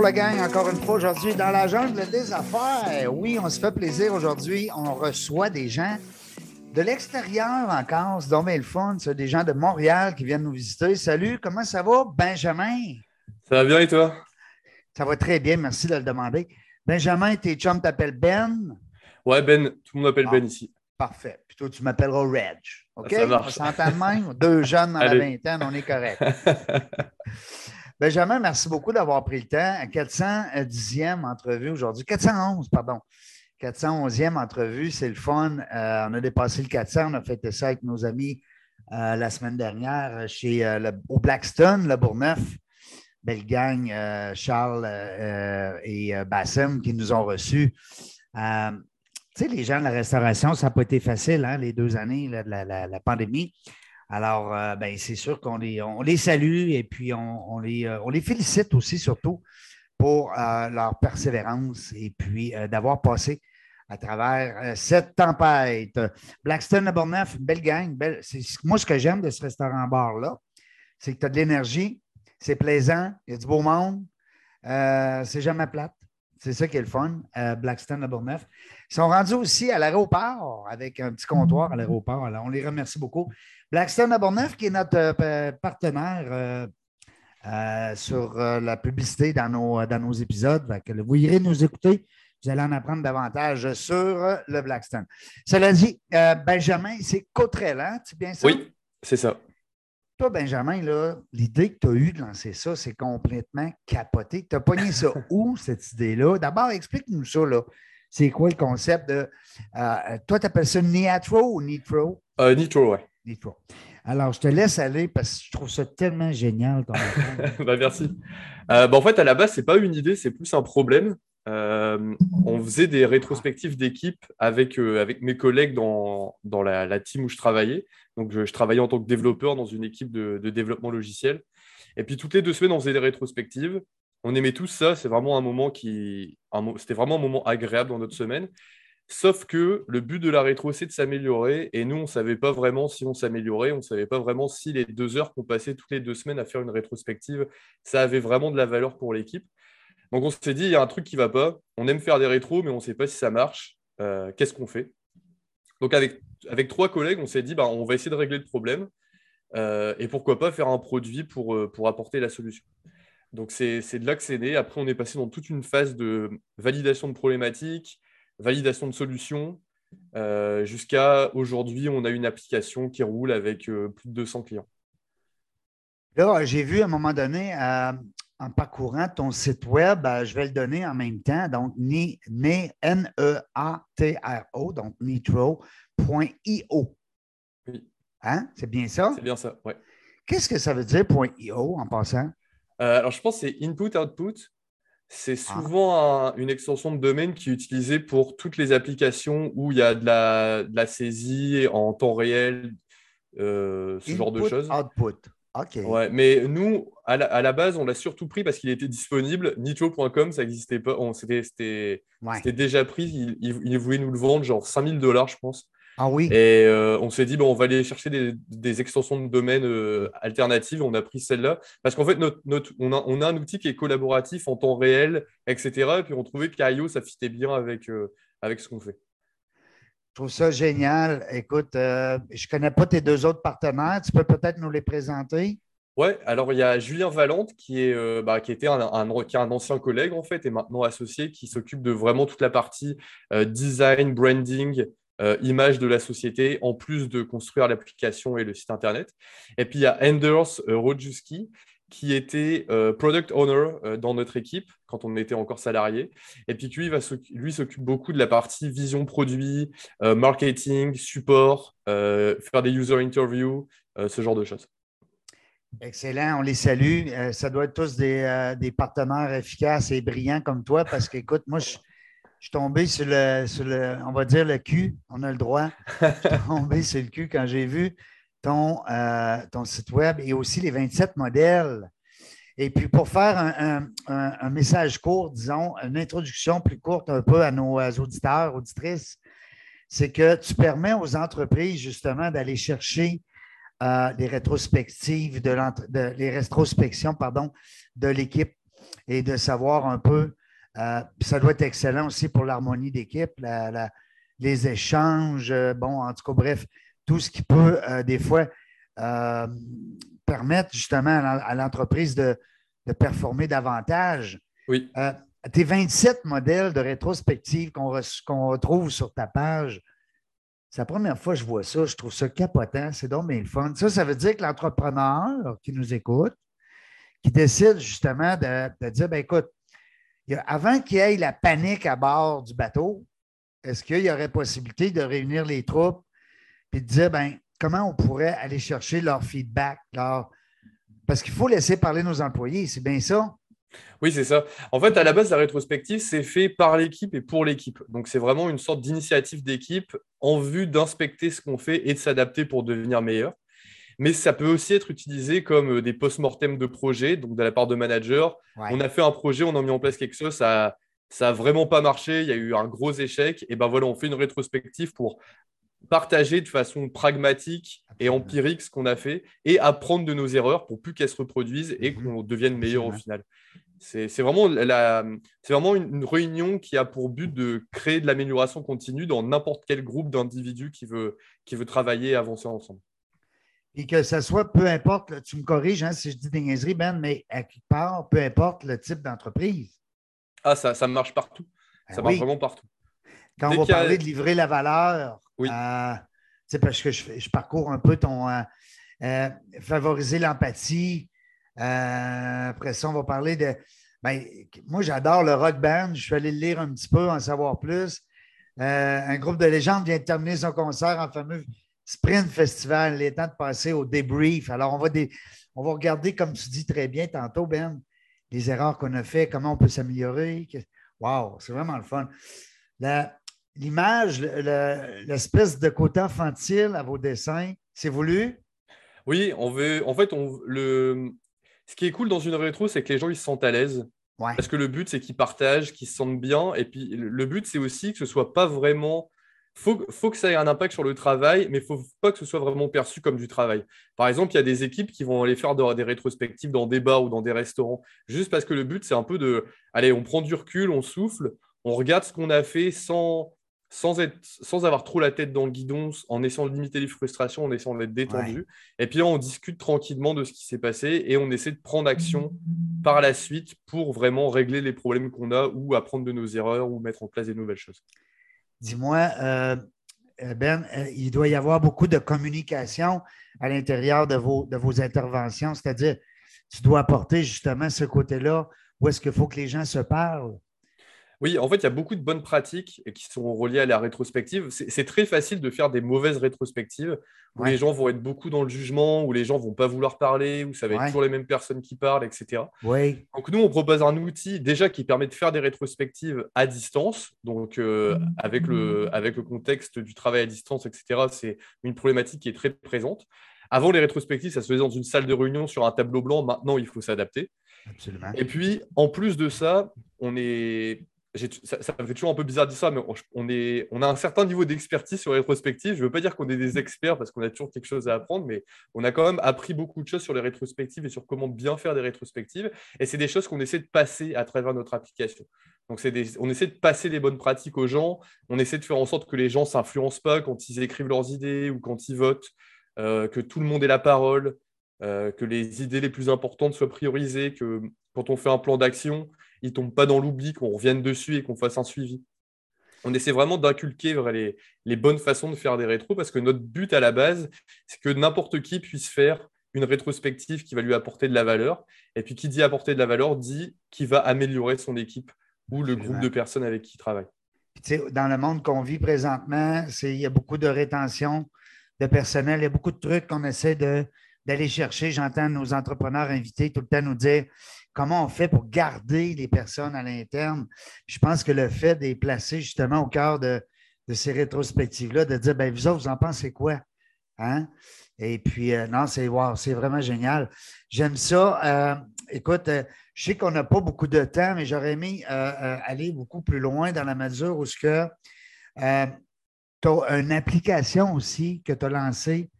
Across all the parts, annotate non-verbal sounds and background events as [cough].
Bonjour la gang, encore une fois aujourd'hui dans la jungle des affaires. Oui, on se fait plaisir aujourd'hui. On reçoit des gens de l'extérieur encore. C'est dommage le fun. C'est des gens de Montréal qui viennent nous visiter. Salut, comment ça va, Benjamin? Ça va bien et toi? Ça va très bien, merci de le demander. Benjamin, tes chums t'appellent Ben? Ouais, Ben, tout le monde m'appelle Ah. Ben ici. Parfait. Puis toi, tu m'appelleras Reg. OK? Ça marche. On s'entend même? Deux jeunes dans la vingtaine, on est correct. [laughs] Benjamin, merci beaucoup d'avoir pris le temps. 410e entrevue aujourd'hui. 411, pardon. 411e entrevue, c'est le fun. Euh, on a dépassé le 400. On a fêté ça avec nos amis euh, la semaine dernière chez, euh, le- au Blackstone, le Bourgneuf. Belle gang, Charles et Bassem qui nous ont reçus. Tu sais, les gens de la restauration, ça n'a pas été facile, hein, les deux années de la pandémie. Alors, euh, ben, c'est sûr qu'on les, salue et puis on, on les, euh, on les félicite aussi, surtout, pour euh, leur persévérance et puis d'avoir passé à travers cette tempête. Blackstone à Bourneuf, belle gang. Belle, moi, ce que j'aime de ce restaurant-bar-là, c'est que tu as de l'énergie, c'est plaisant, il y a du beau monde, c'est jamais plate. C'est ça qui est le fun, euh, Blackstone à Bourneuf. Ils sont rendus aussi à l'aéroport avec un petit comptoir à l'aéroport. Alors, on les remercie beaucoup. Blackstone à Bourneuf, qui est notre euh, partenaire euh, sur la publicité dans nos, épisodes. Vous irez nous écouter. Vous allez en apprendre davantage sur le Blackstone. Cela dit, Benjamin, c'est Cotreland, c'est bien ça? Oui, c'est ça. Toi, Benjamin, l'idée que tu as eue de lancer ça, c'est complètement capoté. Tu as pogné ça [laughs] où, cette idée-là? D'abord, explique-nous ça. là. C'est quoi le concept de. euh, toi, tu appelles ça Niatro ou Nitro? Euh, Nitro, ouais. Nitro. Alors, je te laisse aller parce que je trouve ça tellement génial. ton [laughs] bah, merci. Euh, bah, en fait, à la base, c'est pas une idée, c'est plus un problème. Euh, on faisait des rétrospectives d'équipe avec, euh, avec mes collègues dans, dans la, team où je travaillais. Donc, je, travaillais en tant que développeur dans une équipe de, développement logiciel. Et puis, toutes les deux semaines, on faisait des rétrospectives. On aimait tous ça. C'est vraiment un moment qui. C'était vraiment un moment agréable dans notre semaine. Sauf que le but de la rétro, c'est de s'améliorer. Et nous, on ne savait pas vraiment si on s'améliorait. On ne savait pas vraiment si les deux heures qu'on passait toutes les deux semaines à faire une rétrospective, ça avait vraiment de la valeur pour l'équipe. Donc, on s'est dit, il y a un truc qui ne va pas. On aime faire des rétros, mais on ne sait pas si ça marche. Euh, Qu'est-ce qu'on fait? Donc, avec, avec trois collègues, on s'est dit, bah, on va essayer de régler le problème. Euh, et pourquoi pas faire un produit pour, euh, pour apporter la solution. Donc, c'est de là que c'est né. Après, on est passé dans toute une phase de validation de problématiques, validation de solutions. Jusqu'à aujourd'hui, on a une application qui roule avec plus de 200 clients. Là, j'ai vu à un moment donné, en parcourant ton site web, euh, je vais le donner en même temps, donc N-E-A-T-R-O, donc nitro.io. Oui. Hein? C'est bien ça? C'est bien ça, ouais. Qu'est-ce que ça veut dire .io en passant? Euh, alors, je pense que c'est input-output. C'est souvent un- une extension de domaine qui est utilisée pour toutes les applications où il y a de la, de la saisie en temps réel, euh, ce genre de choses. Output. Ouais, mais nous, à la, à la base, on l'a surtout pris parce qu'il était disponible. Nitro.com, ça n'existait pas. On- C'était c'était- Ouais. c'était déjà pris. Il, il, il voulait nous le vendre genre 5000 dollars, je pense. Ah oui? Et euh, on s'est dit, bon, on va aller chercher des, des extensions de domaine euh, alternatives. On a pris celle-là. Parce qu'en fait, notre, notre- on, a, on a un outil qui est collaboratif en temps réel, etc. Et puis on trouvait qu'IO, ça fitait bien avec, euh, avec ce qu'on fait. Trouve ça génial. Écoute, euh, je ne connais pas tes deux autres partenaires. Tu peux peut-être nous les présenter? Ouais, alors il y a Julien Valente qui, est, euh, bah, qui était un, qui est un ancien collègue en fait et maintenant associé qui s'occupe de vraiment toute la partie euh, design, branding, image de la société en plus de construire l'application et le site internet. Et puis il y a Anders Rodjuski qui était euh, product owner euh, dans notre équipe quand on était encore salarié. Et puis lui, lui s'occupe beaucoup de la partie vision produit, euh, marketing, support, faire des user interviews, ce genre de choses. Excellent, on les salue. ça doit être tous des, partenaires efficaces et brillants comme toi parce qu'écoute, moi, je, suis tombé sur le, sur le, on va dire le cul, on a le droit. Je suis tombé sur le cul quand j'ai vu ton, euh, ton site web et aussi les 27 modèles. Et puis, pour faire un, message court, disons, une introduction plus courte un peu à nos euh, auditeurs, auditrices, c'est que tu permets aux entreprises, justement, d'aller chercher euh, les rétrospectives, de, les rétrospections, pardon, de l'équipe et de savoir un peu. ça doit être excellent aussi pour l'harmonie d'équipe, les échanges, bon, en tout cas, bref, tout ce qui peut, euh, des fois, euh, permettre justement à l'entreprise de, performer davantage. Oui. Euh, tes 27 modèles de rétrospective qu'on retrouve sur ta page, c'est la première fois que je vois ça. Je trouve ça capotant. C'est donc bien le fun. Ça, ça veut dire que l'entrepreneur qui nous écoute, qui décide justement de, dire ben, écoute, avant qu'il y ait la panique à bord du bateau, est-ce qu'il y aurait possibilité de réunir les troupes puis de dire ben, comment on pourrait aller chercher leur feedback. Parce qu'il faut laisser parler nos employés, c'est bien ça? Oui, c'est ça. En fait, à la base, la rétrospective, c'est fait par l'équipe et pour l'équipe. Donc, c'est vraiment une sorte d'initiative d'équipe en vue d'inspecter ce qu'on fait et de s'adapter pour devenir meilleur. Mais ça peut aussi être utilisé comme euh, des post-mortem de projet, donc de la part de managers. On a fait un projet, on a mis en place quelque chose, ça n'a vraiment pas marché, il y a eu un gros échec. Et ben voilà, on fait une rétrospective pour partager de façon pragmatique et empirique ce qu'on a fait et apprendre de nos erreurs pour plus qu'elles se reproduisent et mhm. qu'on devienne meilleur au final. C'est vraiment, vraiment une, réunion qui a pour but de créer de l'amélioration continue dans n'importe quel groupe d'individus qui veut, qui veut travailler et avancer ensemble. Et que ce soit, peu importe, tu me corriges hein, si je dis des niaiseries, Ben, mais à quelque part, peu importe le type d'entreprise. Ah, ça, ça marche partout. Ben ça marche vraiment partout. Quand on va parler de livrer la valeur, oui. Euh, parce que je, parcours un peu ton euh, euh, favoriser l'empathie. après ça, on va parler de. Ben, moi, j'adore le rock band. Je suis allé le lire un petit peu, en savoir plus. un groupe de légendes vient de terminer son concert en fameux Sprint Festival. Il est temps de passer au débrief. Alors, on va, on va regarder, comme tu dis très bien tantôt, Ben, les erreurs qu'on a faites, comment on peut s'améliorer. Wow, c'est vraiment le fun. La, l'image, l'espèce de côté infantile à vos dessins, c'est voulu? Oui, on veut. En fait, on, le, ce qui est cool dans une rétro, c'est que les gens ils se sentent à l'aise. Parce que le but, c'est qu'ils partagent, qu'ils se sentent bien. Et puis, le but, c'est aussi que ce soit pas vraiment. Faut, faut que ça ait un impact sur le travail, mais il faut pas que ce soit vraiment perçu comme du travail. Par exemple, il y a des équipes qui vont aller faire des rétrospectives dans des bars ou dans des restaurants, juste parce que le but, c'est un peu de, allez, on prend du recul, on souffle, on regarde ce qu'on a fait sans, sans, être, sans avoir trop la tête dans le guidon, en essayant de limiter les frustrations, en essayant d'être détendu. Et puis on discute tranquillement de ce qui s'est passé et on essaie de prendre action par la suite pour vraiment régler les problèmes qu'on a ou apprendre de nos erreurs ou mettre en place des nouvelles choses. Dis-moi, euh, euh, Ben, euh, il doit y avoir beaucoup de communication à l'intérieur de vos, de vos interventions, c'est-à-dire tu dois apporter justement ce côté-là où est-ce qu'il faut que les gens se parlent. Oui, en fait, il y a beaucoup de bonnes pratiques qui sont reliées à la rétrospective. C'est très facile de faire des mauvaises rétrospectives où les gens vont être beaucoup dans le jugement, où les gens vont pas vouloir parler, où ça va être toujours les mêmes personnes qui parlent, etc. Oui. Donc nous, on propose un outil déjà qui permet de faire des rétrospectives à distance. Donc euh, avec, le, avec le contexte du travail à distance, etc., c'est une problématique qui est très présente. Avant, les rétrospectives, ça se faisait dans une salle de réunion sur un tableau blanc. Maintenant, il faut s'adapter. Absolument. Et puis, en plus de ça, on est ça, me fait toujours un peu bizarre de dire ça, mais on, est, on a un certain niveau d'expertise sur les rétrospectives. Je ne veux pas dire qu'on est des experts parce qu'on a toujours quelque chose à apprendre, mais on a quand même appris beaucoup de choses sur les rétrospectives et sur comment bien faire des rétrospectives. Et c'est des choses qu'on essaie de passer à travers notre application. Donc, des, on essaie de passer les bonnes pratiques aux gens. On essaie de faire en sorte que les gens ne s'influencent pas quand ils écrivent leurs idées ou quand ils votent, euh, que tout le monde ait la parole, euh, que les idées les plus importantes soient priorisées, que quand on fait un plan d'action, il ne tombe pas dans l'oubli, qu'on revienne dessus et qu'on fasse un suivi. On essaie vraiment d'inculquer les, bonnes façons de faire des rétros parce que notre but à la base, c'est que n'importe qui puisse faire une rétrospective qui va lui apporter de la valeur. Et puis, qui dit apporter de la valeur dit qui va améliorer son équipe ou le groupe de personnes avec qui il travaille. dans le monde qu'on vit présentement, il y a beaucoup de rétention de personnel, il y a beaucoup de trucs qu'on essaie d'aller chercher. J'entends nos entrepreneurs invités tout le temps nous dire comment on fait pour garder les personnes à l'interne. Je pense que le fait de placer justement au cœur de, ces rétrospectives-là, de dire, ben vous autres, vous en pensez quoi? Hein? Et puis, euh, non, c'est c'est vraiment génial. J'aime ça. Euh, écoute, euh, je sais qu'on n'a pas beaucoup de temps, mais j'aurais aimé aller beaucoup plus loin dans la mesure où ce que tu as une application aussi que tu as lancée.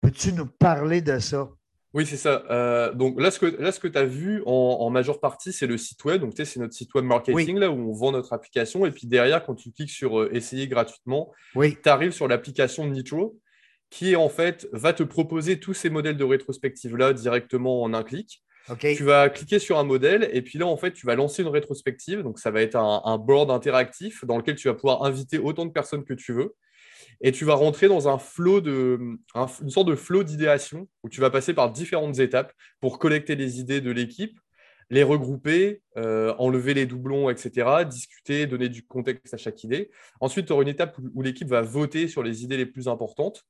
Peux-tu nous parler de ça? Oui, c'est ça. donc là, ce que, tu as vu en, majeure partie, c'est le site web. Donc, tu sais, c'est notre site web marketing, là où on vend notre application. Et puis derrière, quand tu cliques sur Essayer gratuitement, tu arrives sur l'application Nitro qui en fait va te proposer tous ces modèles de rétrospective là directement en un clic. Tu vas cliquer sur un modèle et puis là, en fait, tu vas lancer une rétrospective. Donc, ça va être un, board interactif dans lequel tu vas pouvoir inviter autant de personnes que tu veux. Et tu vas rentrer dans un flot de, une sorte de flot d'idéation où tu vas passer par différentes étapes pour collecter les idées de l'équipe, les regrouper, euh, enlever les doublons, etc., discuter, donner du contexte à chaque idée. Ensuite, tu auras une étape où l'équipe va voter sur les idées les plus importantes.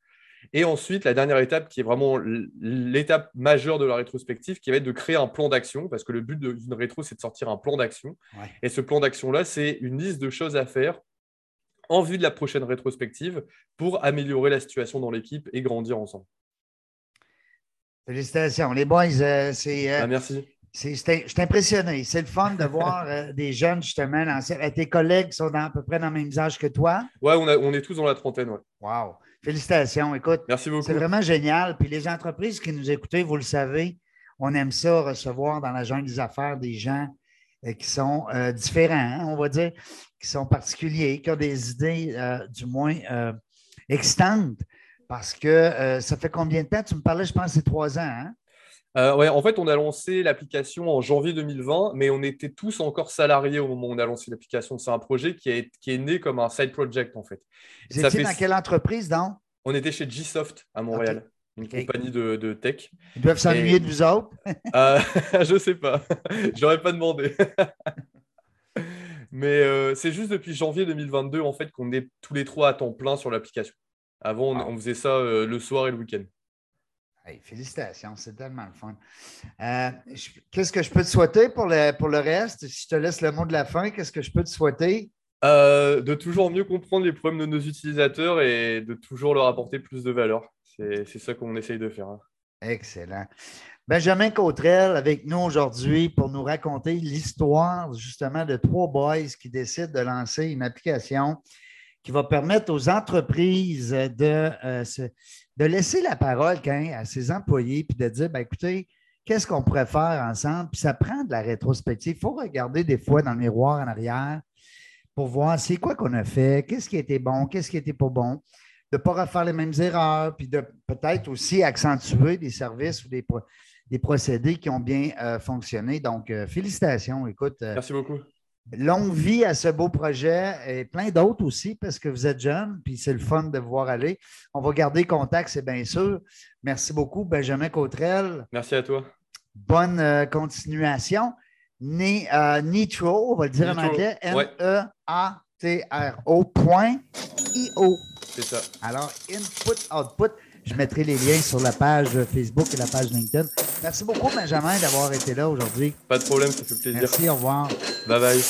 Et ensuite, la dernière étape, qui est vraiment l'étape majeure de la rétrospective, qui va être de créer un plan d'action, parce que le but d'une rétro, c'est de sortir un plan d'action. Et ce plan d'action-là, c'est une liste de choses à faire en vue de la prochaine rétrospective pour améliorer la situation dans l'équipe et grandir ensemble. Félicitations. Les boys, euh, c'est. Euh, ah, merci. Je suis impressionné. C'est le fun de [laughs] voir euh, des jeunes, justement. tes collègues sont à peu près dans le même âge que toi? Oui, on, on, est tous dans la trentaine. Ouais. Wow. Félicitations. Écoute, Merci beaucoup. c'est vraiment génial. Puis les entreprises qui nous écoutent, vous le savez, on aime ça recevoir dans la jungle des affaires des gens euh, qui sont euh, différents, hein, on va dire, qui sont particuliers, qui ont des idées euh, du moins extantes. Parce que ça fait combien de temps? Tu me parlais, je pense, c'est trois ans. Hein? Euh, ouais, en fait, on a lancé l'application en janvier 2020, mais on était tous encore salariés au moment où on a lancé l'application. C'est un projet qui est, qui est né comme un side project, en fait. Vous étiez dans quelle entreprise, donc? On était chez Gsoft à Montréal, une compagnie de, tech. Ils doivent s'ennuyer de vous autres? euh, [laughs] [laughs] je sais pas. [laughs] Je n'aurais pas demandé. mais euh, c'est juste depuis janvier 2022, en fait, qu'on est tous les trois à temps plein sur l'application. Avant, on, faisait ça euh, le soir et le week-end félicitations, c'est tellement le fun. Euh, qu'est-ce que je peux te souhaiter pour le, pour le reste? Si je te laisse le mot de la fin, qu'est-ce que je peux te souhaiter? De toujours mieux comprendre les problèmes de nos utilisateurs et de toujours leur apporter plus de valeur. C'est ça qu'on essaye de faire. Hein. Excellent. Benjamin Cautrel avec nous aujourd'hui pour nous raconter l'histoire justement de trois boys qui décident de lancer une application qui va permettre aux entreprises de, euh, laisser la parole à ses employés puis de dire ben, écoutez, qu'est-ce qu'on pourrait faire ensemble? Puis ça prend de la rétrospective. Il faut regarder des fois dans le miroir en arrière pour voir c'est quoi qu'on a fait, qu'est-ce qui était bon, qu'est-ce qui n'était pas bon, de ne pas refaire les mêmes erreurs, puis de peut-être aussi accentuer des services ou des, des procédés qui ont bien euh, fonctionné. Donc, euh, félicitations. Écoute. Merci beaucoup longue vie à ce beau projet et plein d'autres aussi parce que vous êtes jeune, puis c'est le fun de vous voir aller. On va garder contact, c'est bien sûr. Merci beaucoup, Benjamin Cautrel. Merci à toi. Bonne euh, continuation. Euh, Nitro, on va le dire en anglais, N-E-A-T-R-O.io. C'est ça. Alors, input, output. Je mettrai les liens sur la page Facebook et la page LinkedIn. Merci beaucoup, Benjamin, d'avoir été là aujourd'hui. Pas de problème, ça fait plaisir. Merci, au revoir. Bye bye.